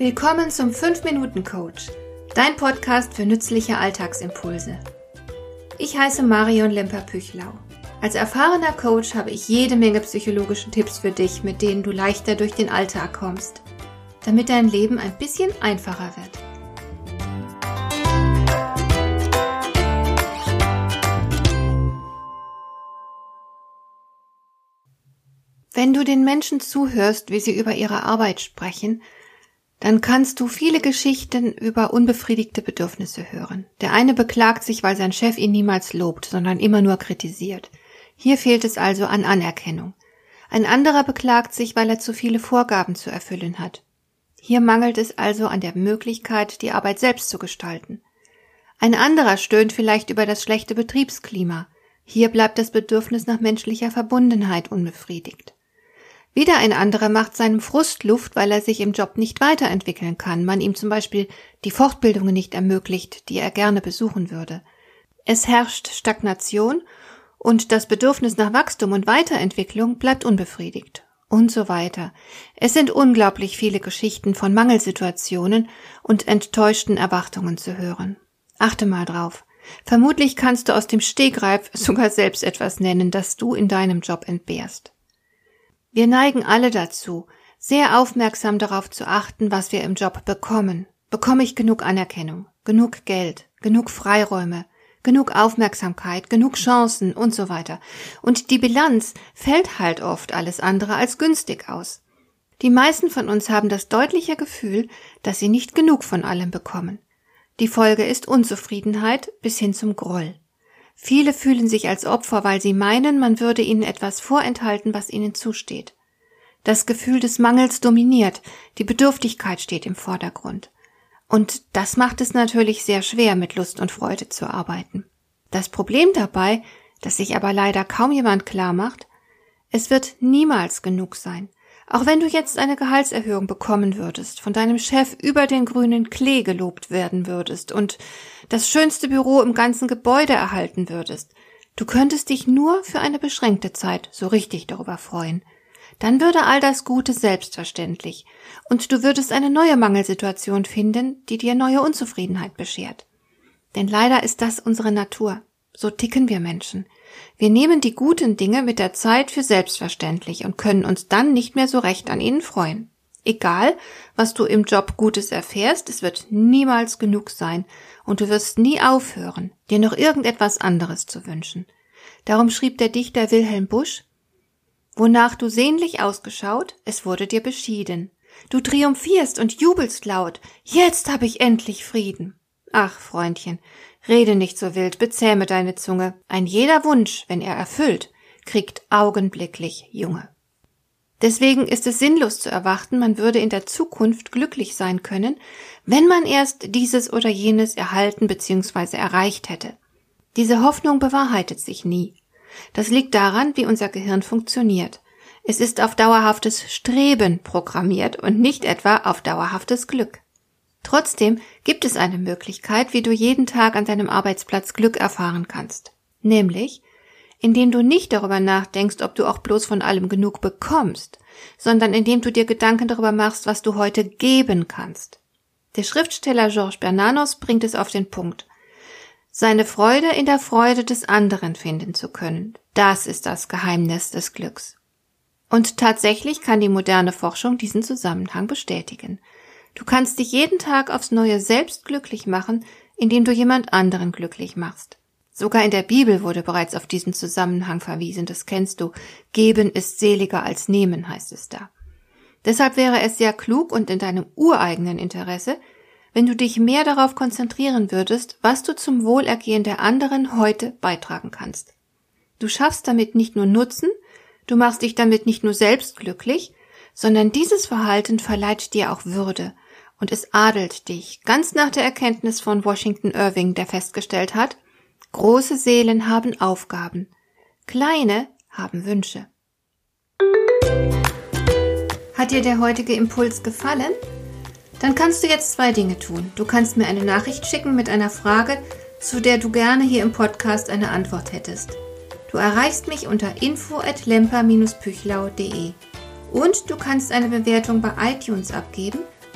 Willkommen zum 5-Minuten-Coach, dein Podcast für nützliche Alltagsimpulse. Ich heiße Marion Lemper-Püchlau. Als erfahrener Coach habe ich jede Menge psychologische Tipps für dich, mit denen du leichter durch den Alltag kommst, damit dein Leben ein bisschen einfacher wird. Wenn du den Menschen zuhörst, wie sie über ihre Arbeit sprechen, dann kannst du viele Geschichten über unbefriedigte Bedürfnisse hören. Der eine beklagt sich, weil sein Chef ihn niemals lobt, sondern immer nur kritisiert. Hier fehlt es also an Anerkennung. Ein anderer beklagt sich, weil er zu viele Vorgaben zu erfüllen hat. Hier mangelt es also an der Möglichkeit, die Arbeit selbst zu gestalten. Ein anderer stöhnt vielleicht über das schlechte Betriebsklima. Hier bleibt das Bedürfnis nach menschlicher Verbundenheit unbefriedigt. Wieder ein anderer macht seinem Frust Luft, weil er sich im Job nicht weiterentwickeln kann, man ihm zum Beispiel die Fortbildungen nicht ermöglicht, die er gerne besuchen würde. Es herrscht Stagnation und das Bedürfnis nach Wachstum und Weiterentwicklung bleibt unbefriedigt. Und so weiter. Es sind unglaublich viele Geschichten von Mangelsituationen und enttäuschten Erwartungen zu hören. Achte mal drauf. Vermutlich kannst du aus dem Stegreif sogar selbst etwas nennen, das du in deinem Job entbehrst. Wir neigen alle dazu, sehr aufmerksam darauf zu achten, was wir im Job bekommen. Bekomme ich genug Anerkennung, genug Geld, genug Freiräume, genug Aufmerksamkeit, genug Chancen und so weiter. Und die Bilanz fällt halt oft alles andere als günstig aus. Die meisten von uns haben das deutliche Gefühl, dass sie nicht genug von allem bekommen. Die Folge ist Unzufriedenheit bis hin zum Groll. Viele fühlen sich als Opfer, weil sie meinen, man würde ihnen etwas vorenthalten, was ihnen zusteht. Das Gefühl des Mangels dominiert, die Bedürftigkeit steht im Vordergrund. Und das macht es natürlich sehr schwer, mit Lust und Freude zu arbeiten. Das Problem dabei, das sich aber leider kaum jemand klar macht, es wird niemals genug sein. Auch wenn du jetzt eine Gehaltserhöhung bekommen würdest, von deinem Chef über den grünen Klee gelobt werden würdest und das schönste Büro im ganzen Gebäude erhalten würdest, du könntest dich nur für eine beschränkte Zeit so richtig darüber freuen. Dann würde all das Gute selbstverständlich und du würdest eine neue Mangelsituation finden, die dir neue Unzufriedenheit beschert. Denn leider ist das unsere Natur. So ticken wir Menschen. Wir nehmen die guten Dinge mit der Zeit für selbstverständlich und können uns dann nicht mehr so recht an ihnen freuen. Egal, was du im Job Gutes erfährst, es wird niemals genug sein und du wirst nie aufhören, dir noch irgendetwas anderes zu wünschen. Darum schrieb der Dichter Wilhelm Busch, Wonach du sehnlich ausgeschaut, es wurde dir beschieden. Du triumphierst und jubelst laut, jetzt hab ich endlich Frieden. Ach, Freundchen, Rede nicht so wild, bezähme deine Zunge. Ein jeder Wunsch, wenn er erfüllt, kriegt augenblicklich Junge. Deswegen ist es sinnlos zu erwarten, man würde in der Zukunft glücklich sein können, wenn man erst dieses oder jenes erhalten bzw. erreicht hätte. Diese Hoffnung bewahrheitet sich nie. Das liegt daran, wie unser Gehirn funktioniert. Es ist auf dauerhaftes Streben programmiert und nicht etwa auf dauerhaftes Glück. Trotzdem gibt es eine Möglichkeit, wie du jeden Tag an deinem Arbeitsplatz Glück erfahren kannst. Nämlich, indem du nicht darüber nachdenkst, ob du auch bloß von allem genug bekommst, sondern indem du dir Gedanken darüber machst, was du heute geben kannst. Der Schriftsteller Georges Bernanos bringt es auf den Punkt. Seine Freude in der Freude des anderen finden zu können, das ist das Geheimnis des Glücks. Und tatsächlich kann die moderne Forschung diesen Zusammenhang bestätigen. Du kannst dich jeden Tag aufs Neue selbst glücklich machen, indem du jemand anderen glücklich machst. Sogar in der Bibel wurde bereits auf diesen Zusammenhang verwiesen, das kennst du. Geben ist seliger als nehmen, heißt es da. Deshalb wäre es sehr klug und in deinem ureigenen Interesse, wenn du dich mehr darauf konzentrieren würdest, was du zum Wohlergehen der anderen heute beitragen kannst. Du schaffst damit nicht nur Nutzen, du machst dich damit nicht nur selbst glücklich, sondern dieses Verhalten verleiht dir auch Würde und es adelt dich, ganz nach der Erkenntnis von Washington Irving, der festgestellt hat, große Seelen haben Aufgaben, kleine haben Wünsche. Hat dir der heutige Impuls gefallen? Dann kannst du jetzt zwei Dinge tun. Du kannst mir eine Nachricht schicken mit einer Frage, zu der du gerne hier im Podcast eine Antwort hättest. Du erreichst mich unter info at lemper-püchlau.de und du kannst eine Bewertung bei iTunes abgeben